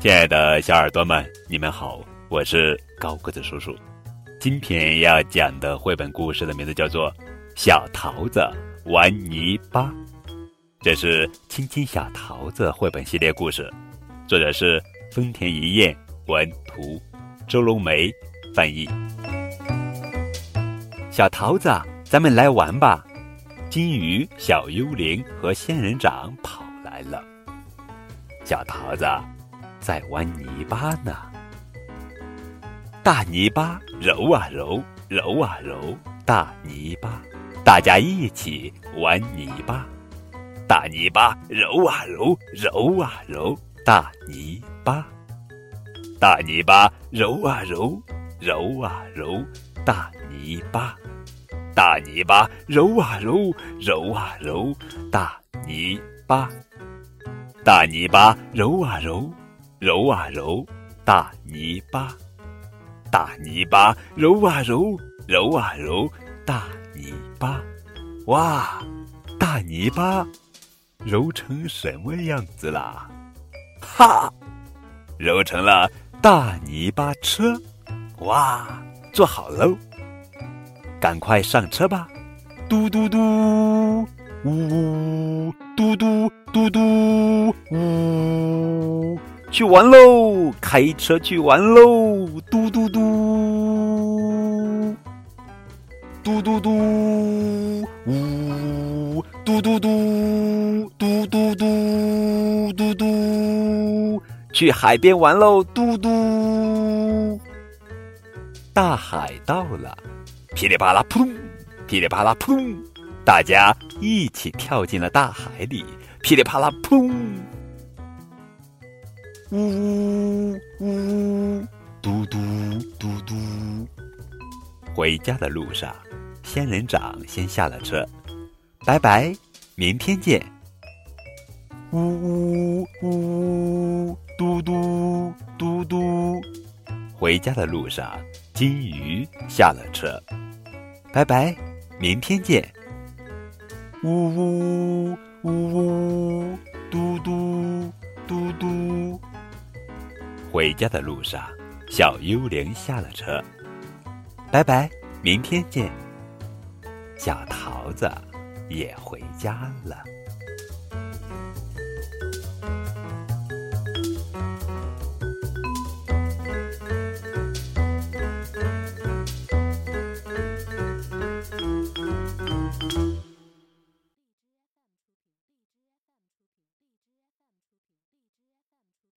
亲爱的小耳朵们，你们好，我是高个子叔叔。今天要讲的绘本故事的名字叫做《小桃子玩泥巴》，这是《亲亲小桃子》绘本系列故事，作者是丰田一彦，文图，周龙梅翻译。小桃子，咱们来玩吧！金鱼、小幽灵和仙人掌跑来了。小桃子。在玩泥巴呢，大泥巴揉啊揉，揉啊揉，大泥巴，大家一起玩泥巴。大泥巴揉啊揉，揉啊揉，大泥巴，大泥巴揉啊揉，揉啊揉，大泥巴，大泥巴揉啊揉，揉啊揉，大泥巴，大泥巴揉啊揉。揉啊揉，大泥巴，大泥巴，揉啊揉，揉啊揉，大泥巴，哇，大泥巴揉成什么样子啦？哈，揉成了大泥巴车，哇，做好喽，赶快上车吧！嘟嘟嘟，呜呜，嘟嘟嘟嘟，呜。去玩喽！开车去玩喽！嘟嘟嘟，嘟嘟嘟，呜，嘟嘟嘟，嘟嘟嘟，嘟嘟，去海边玩喽！嘟嘟，大海到了，噼里啪啦扑通，噼里啪啦扑通，大家一起跳进了大海里，噼里啪啦扑通。呜呜呜，嘟嘟嘟嘟。回家的路上，仙人掌先下了车，拜拜，明天见。呜呜呜，嘟嘟嘟嘟。回家的路上，金鱼下了车，拜拜，明天见。呜呜呜，回家的路上，小幽灵下了车，拜拜，明天见。小桃子也回家了。